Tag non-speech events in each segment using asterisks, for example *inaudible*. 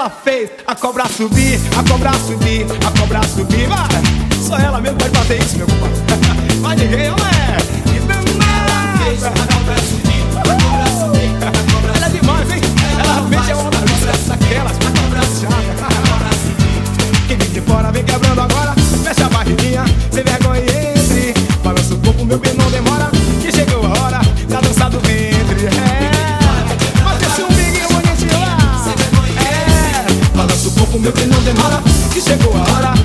ela fez a cobra subir, a cobra subir, a cobra subir. Vai! Só ela mesmo pode fazer isso, meu compadre. *laughs* Mas ninguém, ela é. Ela fez a cobra subir, a cobra subir, a cobra é subir. É a a cobra. Quem vem de fora vem quebrando agora. meu que não demora, que chegou a hora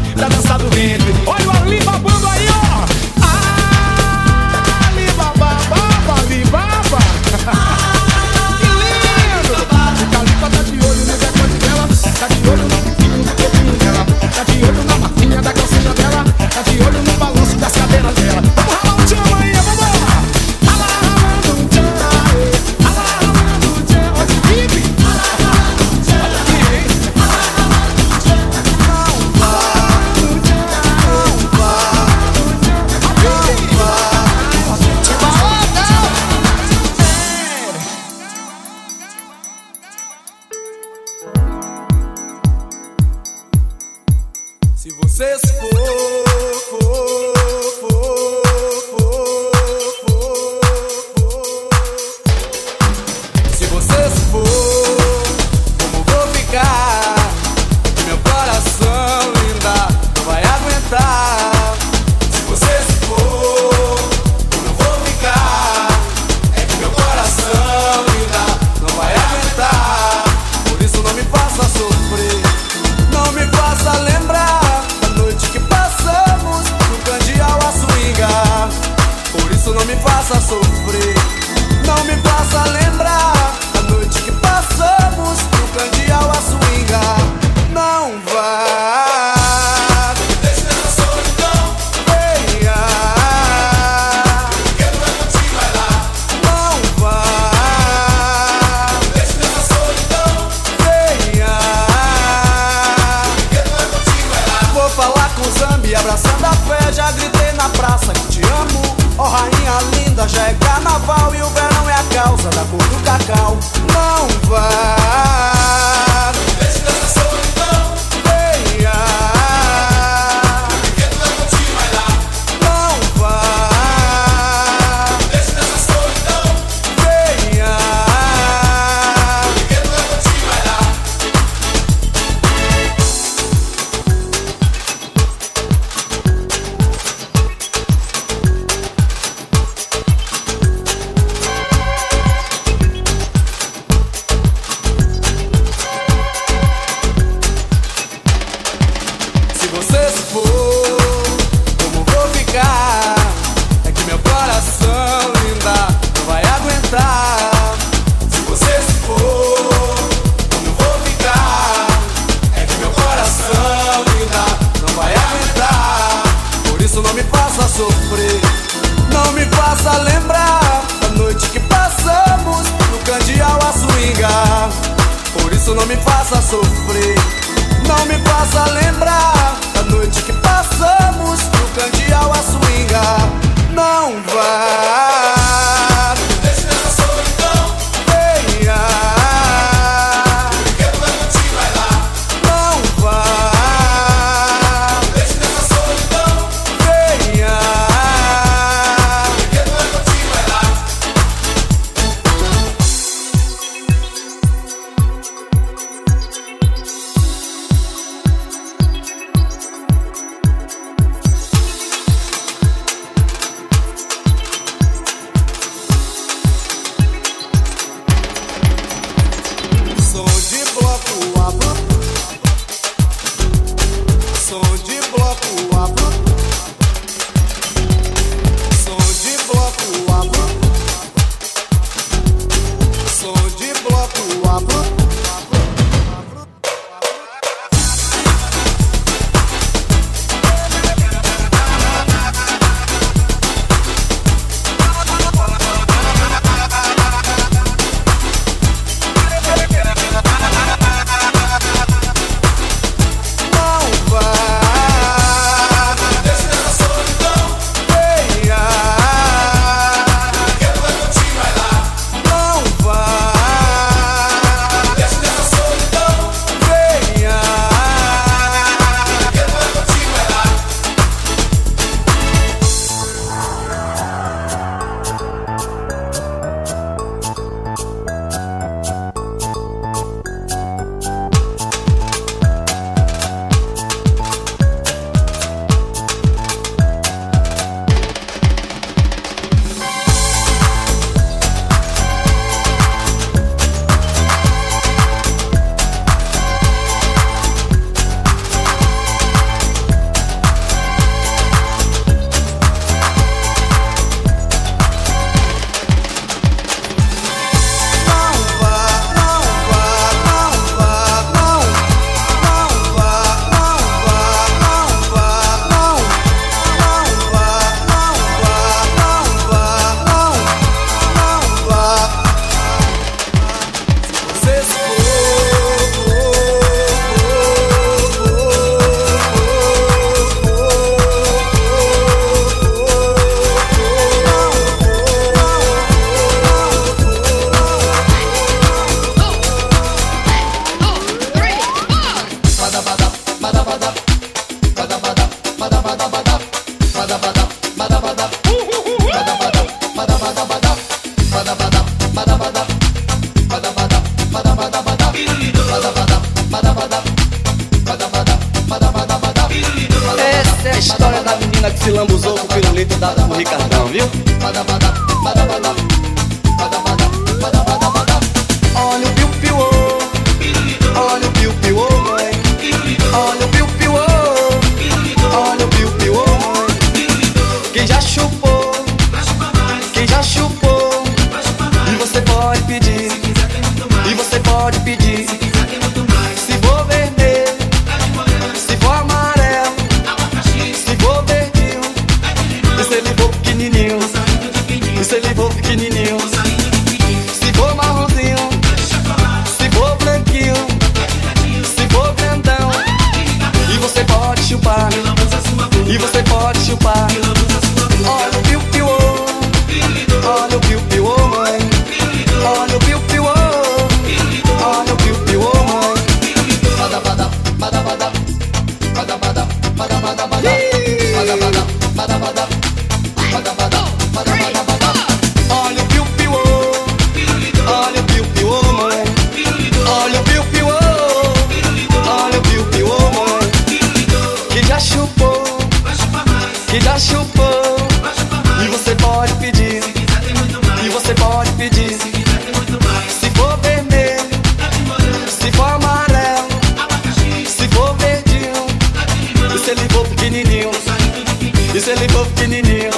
pequenininho.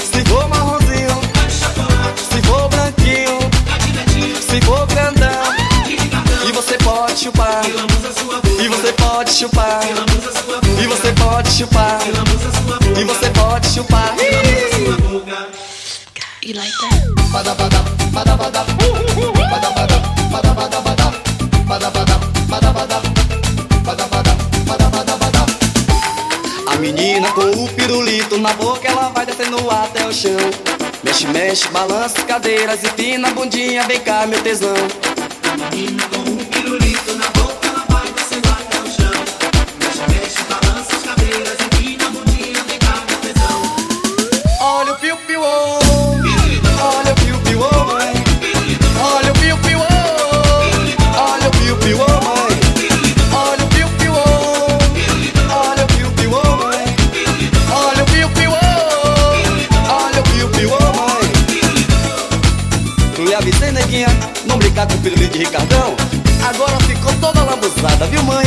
Se for marronzinho, se for branquinho, se for grandão. E você pode chupar, e você pode chupar, e você pode chupar, e você pode chupar. E like that. Badabada, badabada, badabada, badabada, badabada, badabada, badabada. menina com o pirulito na boca, ela vai descendo até o chão. Mexe, mexe, balança cadeiras e pina bundinha, vem cá, meu tesão. Menina com o pirulito na boca. com o pirulito de Ricardão, agora ficou toda lambuzada, viu mãe?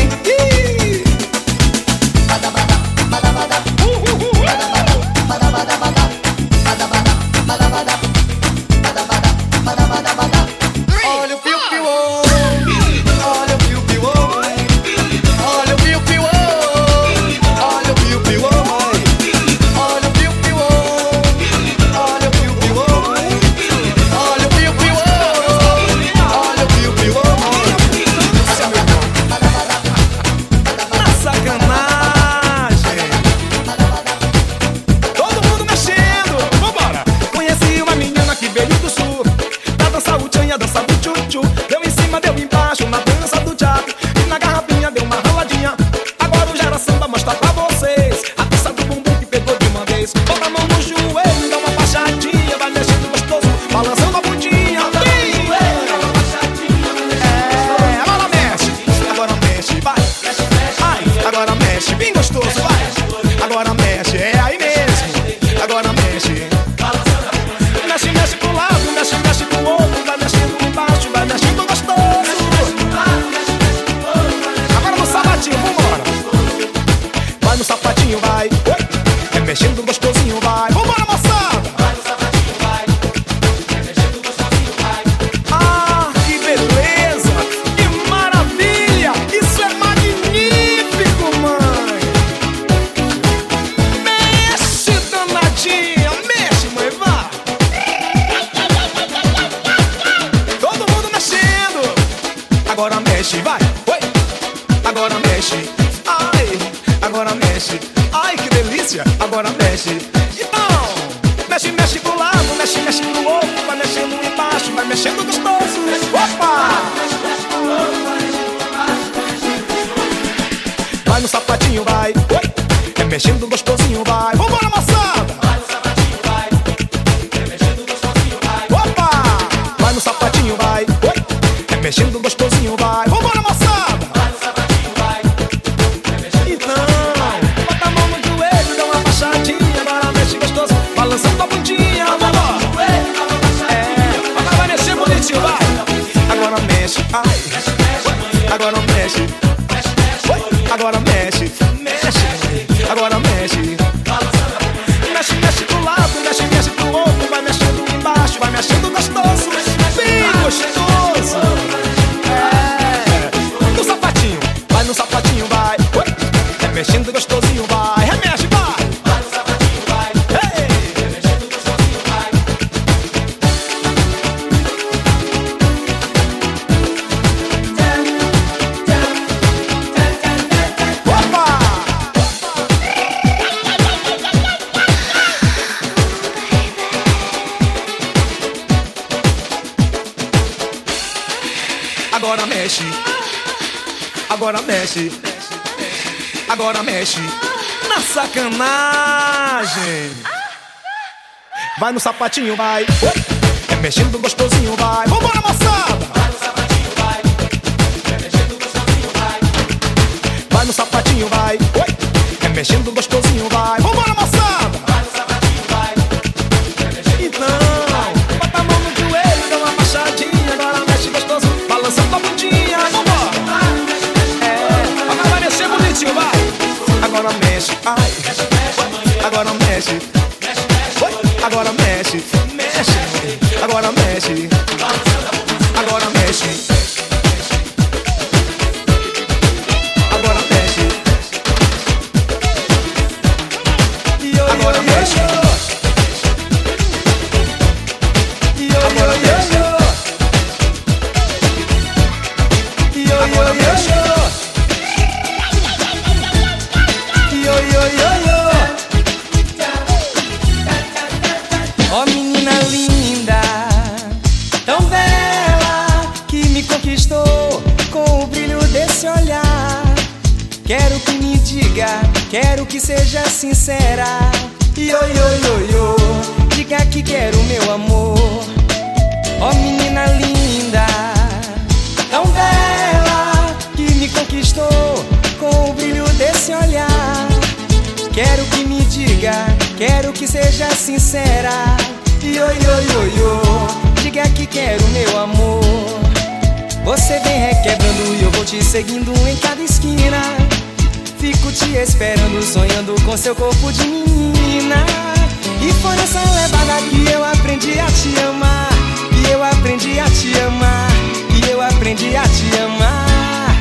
agora mexe. Então, mexe, mexe pro lado, mexe, mexe pro outro, vai mexendo embaixo, vai mexendo gostoso. Opa! Vai no sapatinho, vai. É mexendo gostoso. Sacanagem. Vai no sapatinho, vai. É mexendo gostosinho, vai. Vambora, moçada. Vai no sapatinho, vai. É mexendo gostosinho, vai. Vai no sapatinho, vai. É mexendo vai. Sincera. Io, io, io, io, diga que quero meu amor. Ó menina linda, tão bela, que me conquistou com o brilho desse olhar. Quero que me diga, quero que seja sincera. Io, io, io, io, diga que quero meu amor. Você vem requebrando e eu vou te seguindo em cada esquina. Fico te esperando, sonhando com seu corpo de menina. E foi nessa levada que eu aprendi a te amar. Que eu aprendi a te amar. Que eu aprendi a te amar.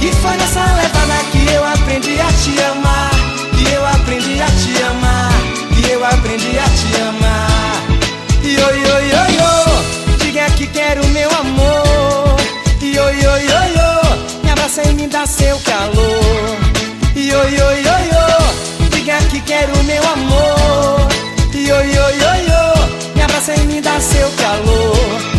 E foi nessa levada que eu aprendi a te amar. Que eu aprendi a te amar. Que eu aprendi a te amar. Io, io, io, io, diga que quero meu amor. Io, io, io, io, me abraça e me dá seu calor. Io, io, io, io, diga que quero meu amor. Io, io, io, io, me abraça e me dá seu calor.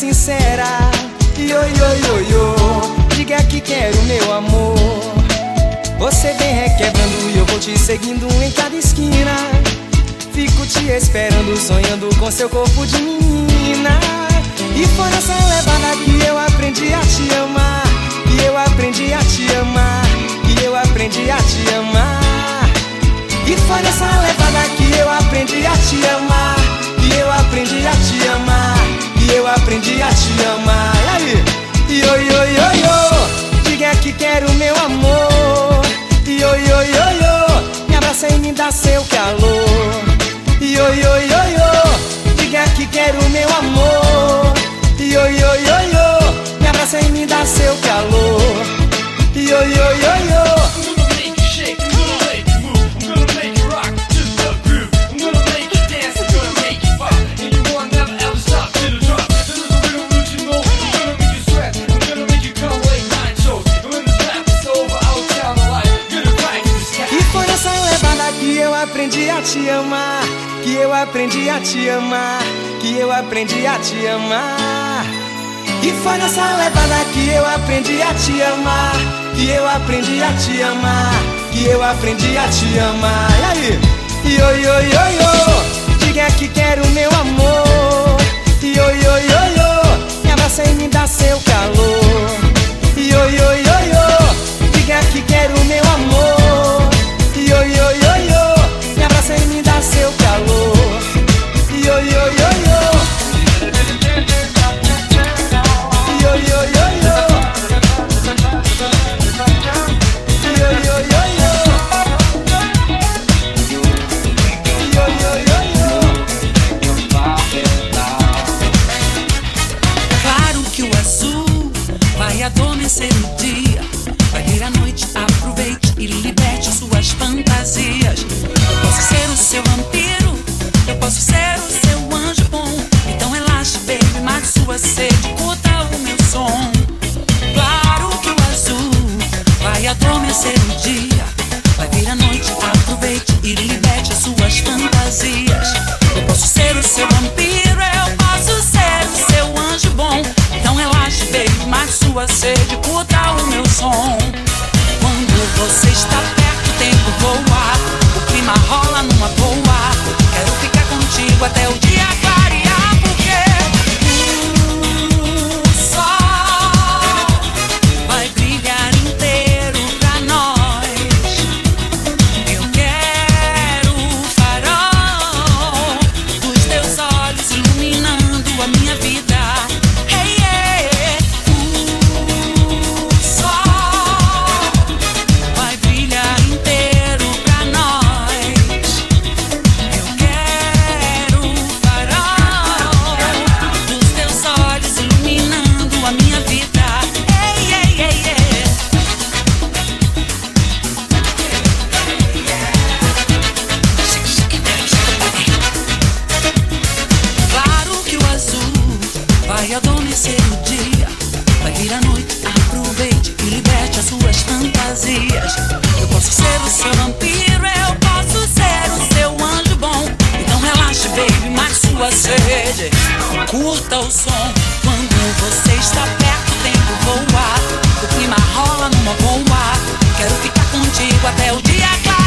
Sincera. Io, io, io, io, diga que quero meu amor. Você vem requebrando e eu vou te seguindo em cada esquina. Fico te esperando, sonhando com seu corpo de menina. E foi nessa levada que eu aprendi a te amar. Que eu aprendi a te amar. Que eu aprendi a te amar. E foi nessa levada que eu aprendi a te amar. Que eu aprendi a te amar. Eu aprendi a te amar. E aí? Io, io, io, io, diga que quero meu amor. Io, io, io, io, me abraça e me dá seu calor. Io, io, io, io, diga que quero meu amor. Io, io, io, io, me abraça e me dá seu calor. Io, io, io, io. te amar, que eu aprendi a te amar, que eu aprendi a te amar. E foi nessa levada que eu aprendi a te amar, que eu aprendi a te amar, que eu aprendi a te amar. E aí? Io, io, io, io, diga que quero meu amor. Io, io, io, io, me abraça e me dá seu calor. Io, io, io, io, diga que quero meu amor. Io, io, io. som. Quando você está perto, o tempo voa. O clima rola numa boa. Quero ficar contigo até o dia claro.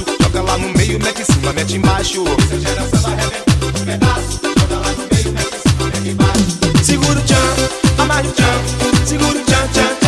braço, joga lá no meio, mete em cima, mete embaixo. Essa geração arrebentando todo pedaço, joga lá no meio, mete em cima, mete embaixo. Segura o tchan, amarra o tchan, segura o tchan, tchan.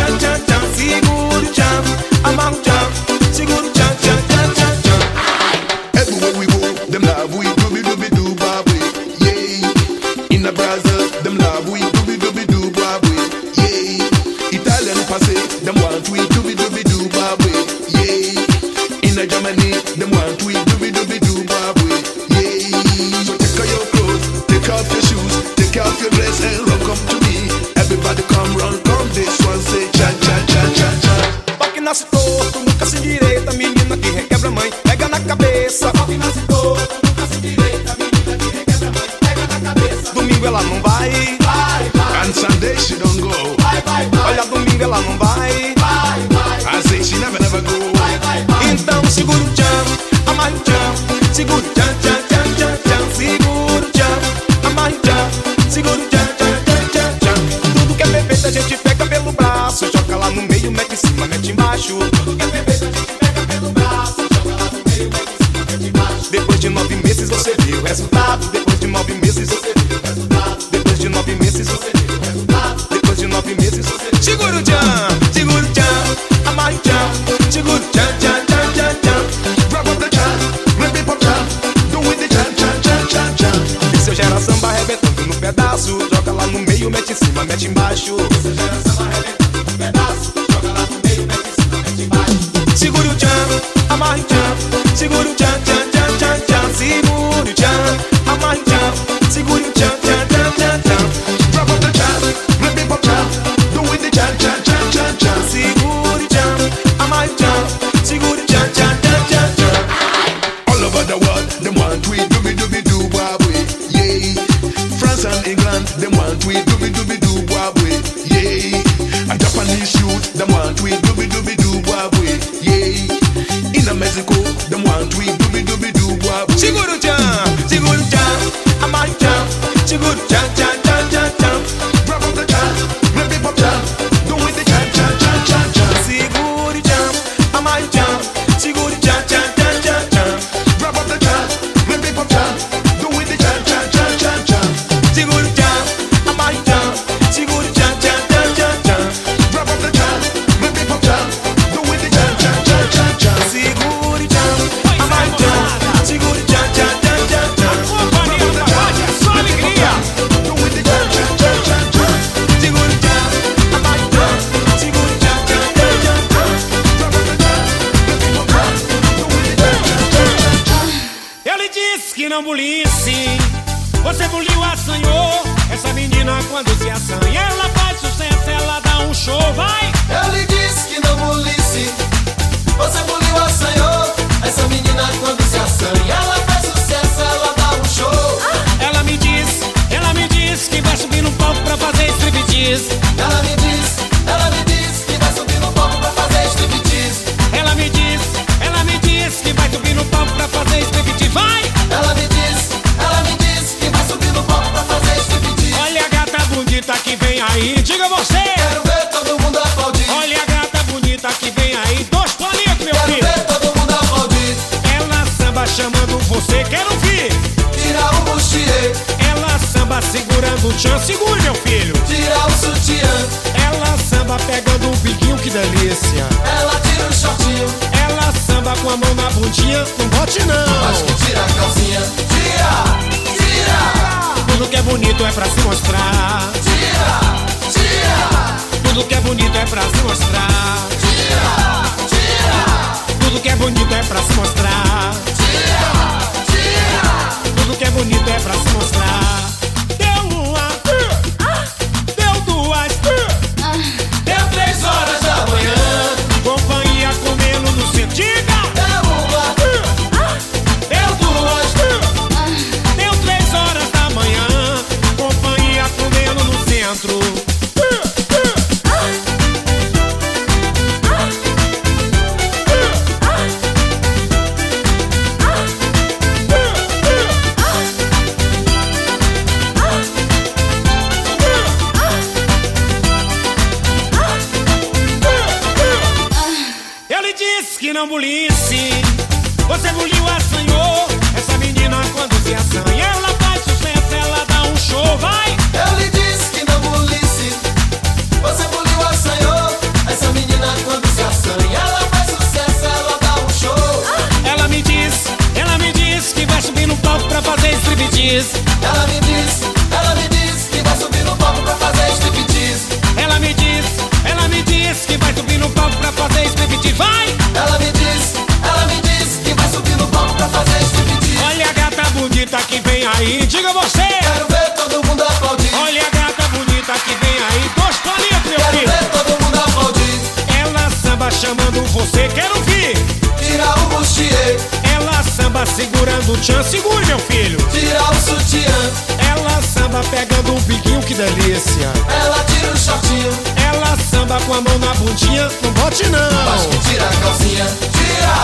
você quer ouvir? Tira o bustier. Ela samba segurando o tchan, segure meu filho. Tira o sutiã. Ela samba pegando o biquinho, que delícia. Ela tira o shortinho. Ela samba com a mão na bundinha, não bote não. Acho que tira a calcinha. Tira,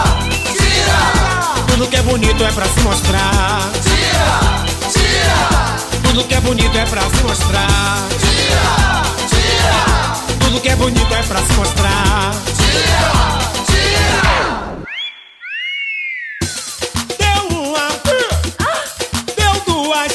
tira. Tudo que é bonito é pra se mostrar. Tira, tira. Tudo que é bonito é pra se mostrar. Tira, tira. Tudo que é bonito é pra se mostrar. Deu uma, deu duas,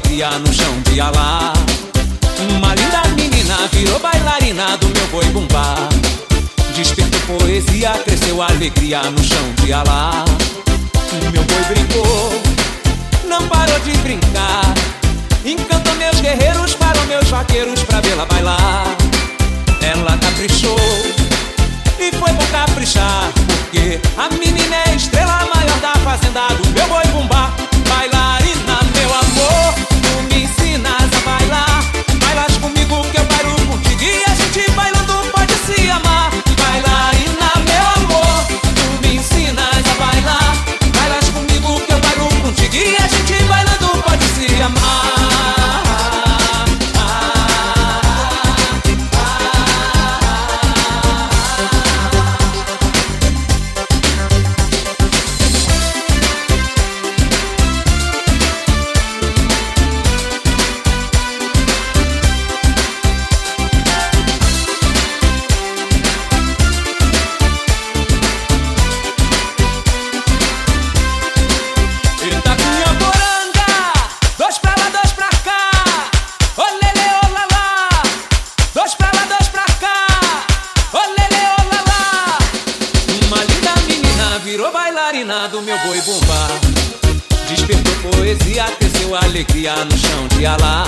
cria no chão de alá. Uma linda menina virou bailarina do meu boi bumbá. Despertou poesia, cresceu alegria no chão de alá. Meu boi brincou, não parou de brincar. Encantou meus guerreiros, parou meus vaqueiros pra vê-la bailar. Ela caprichou e foi bom caprichar, porque a menina é a estrela maior da fazenda do meu boi bumbá. Bailar comigo que Dia no chão, de lá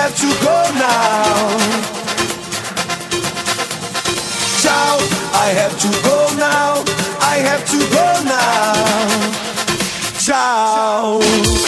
have to go now. Ciao, I have to go now. I have to go now. Ciao.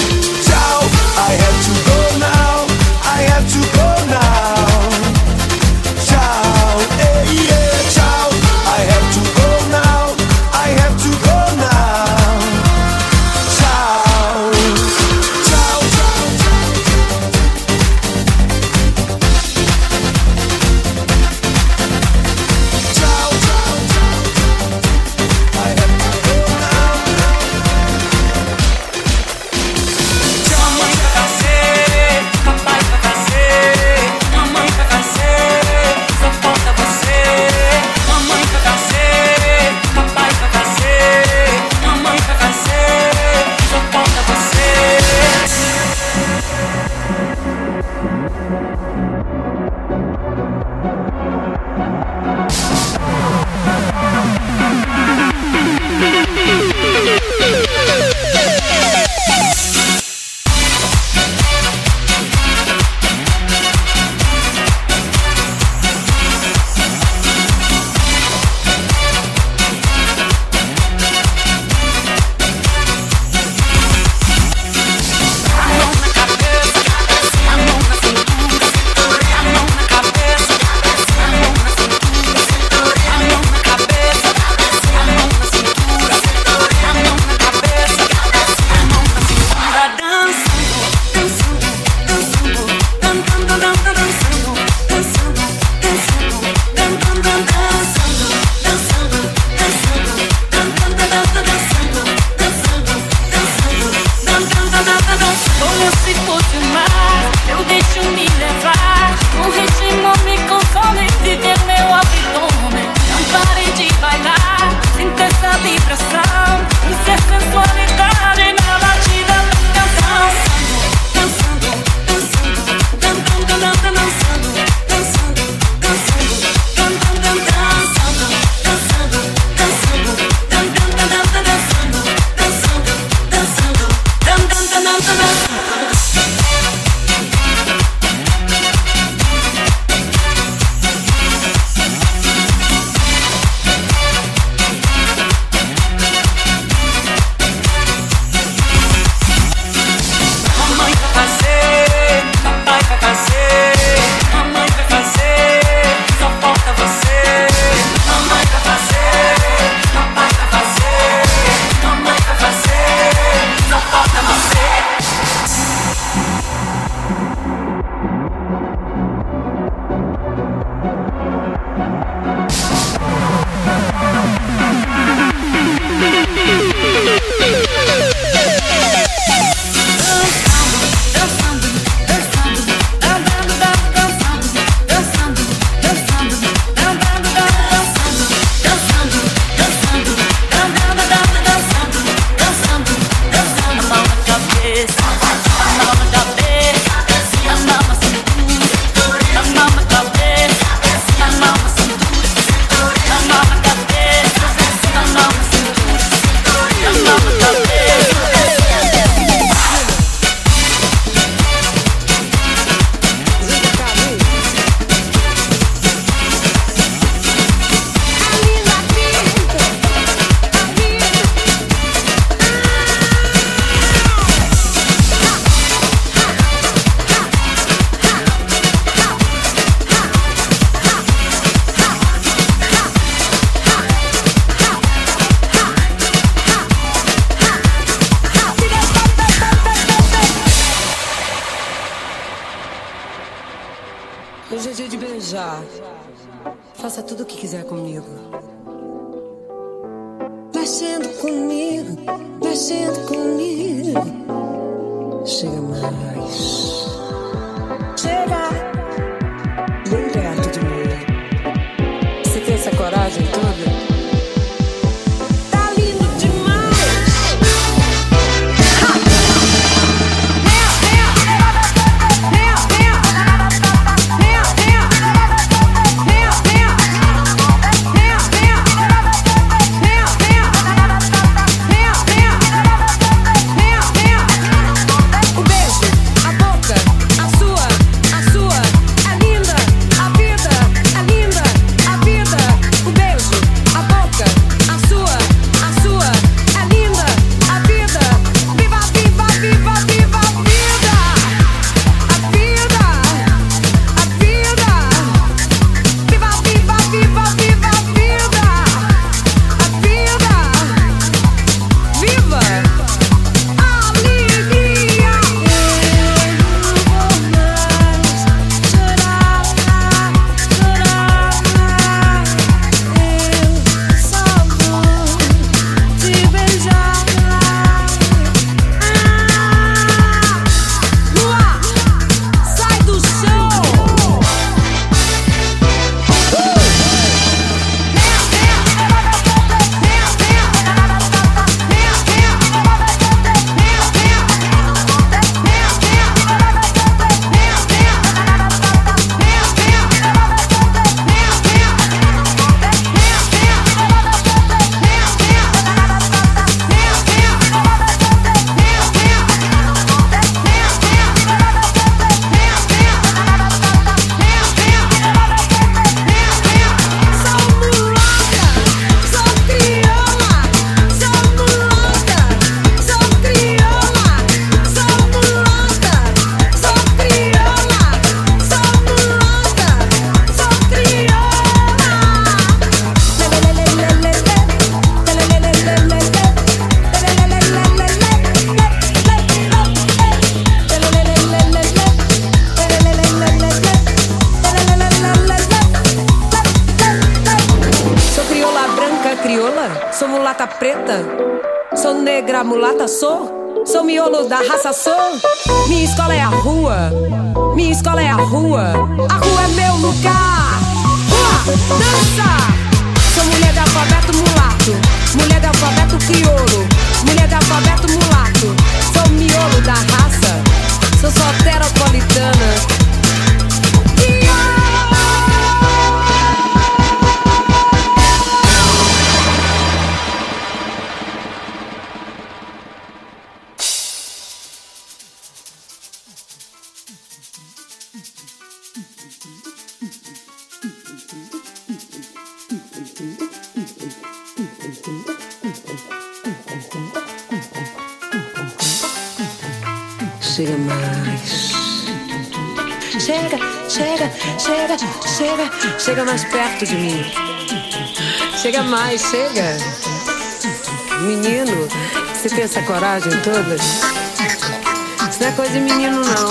coragem toda. Isso não é coisa de menino, não.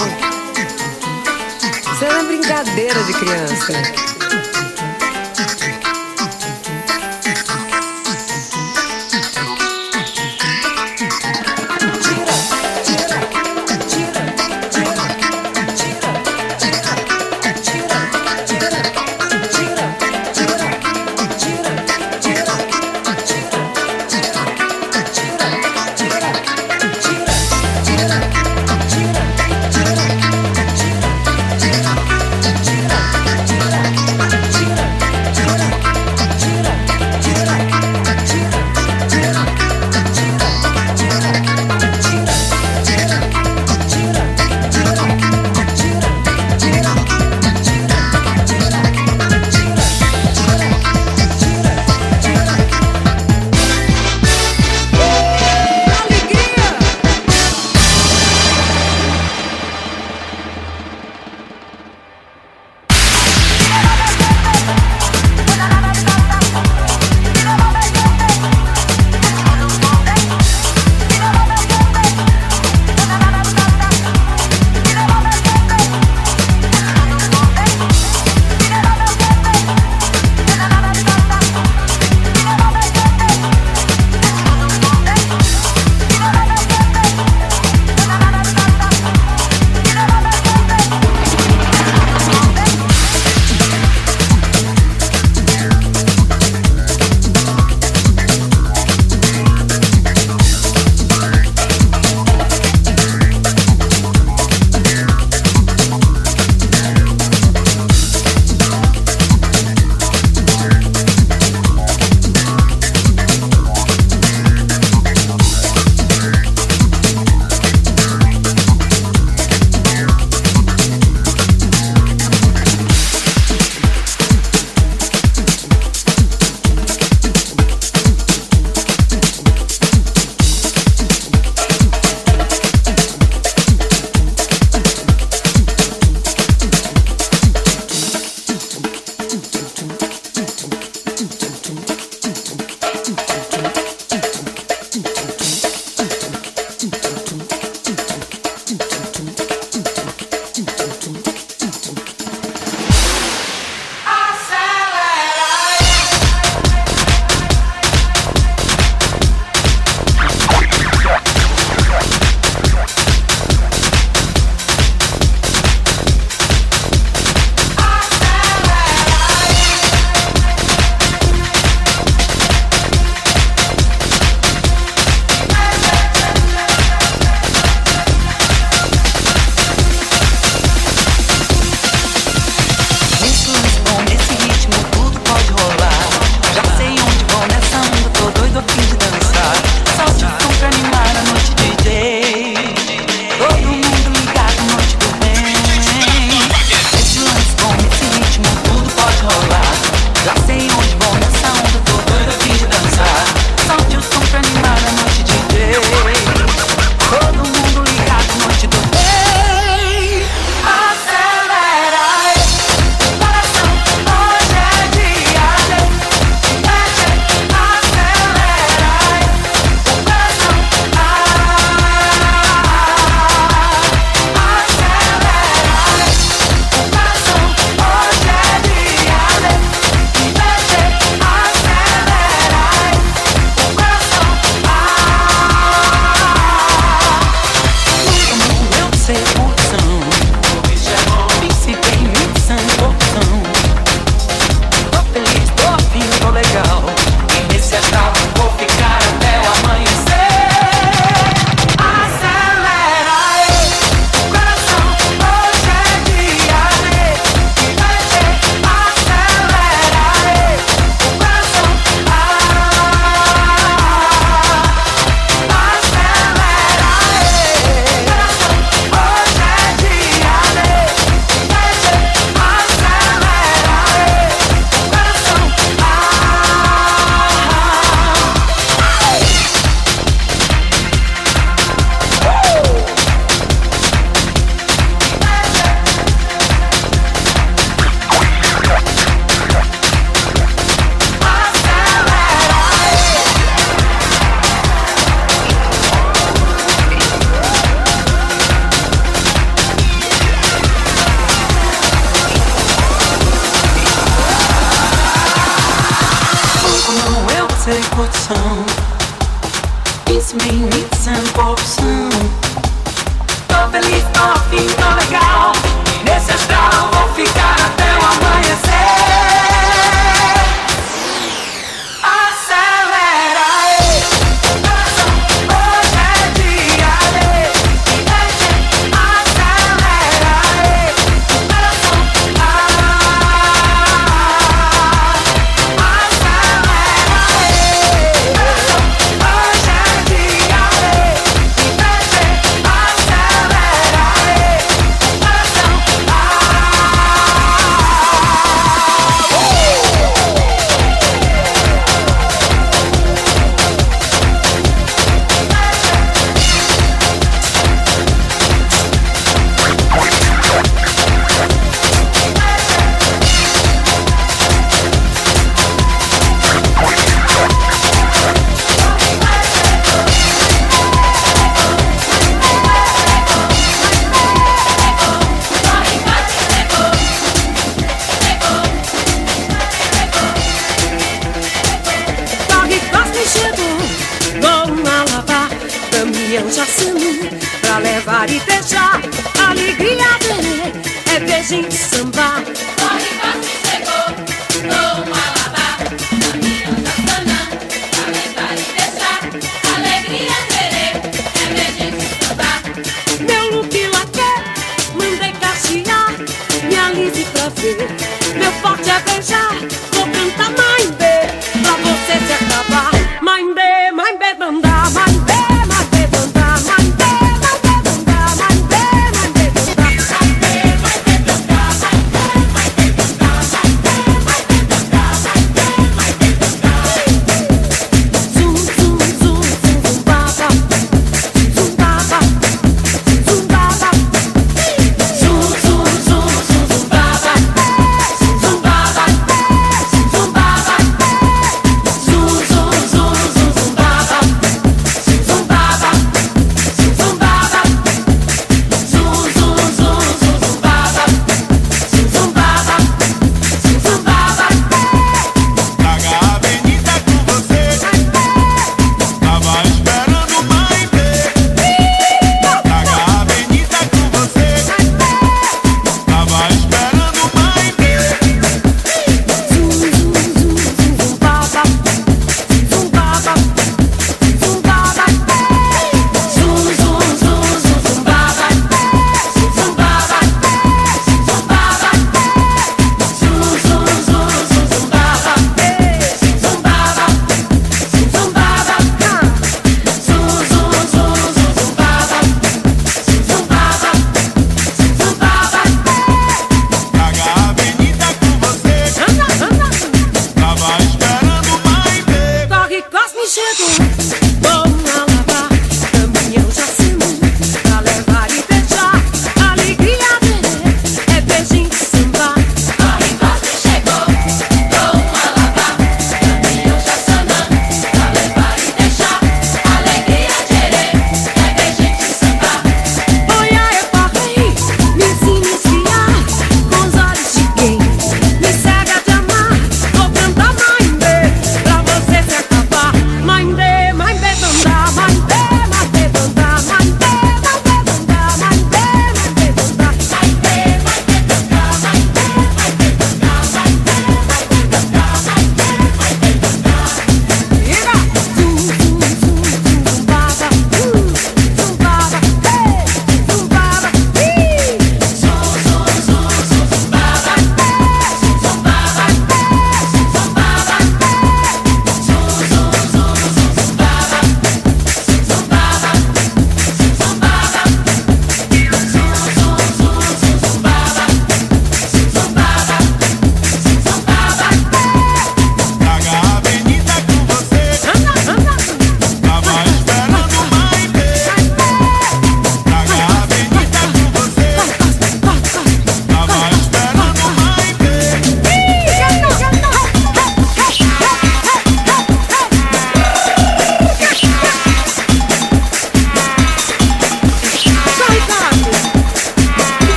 Isso é brincadeira de criança.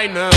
I know.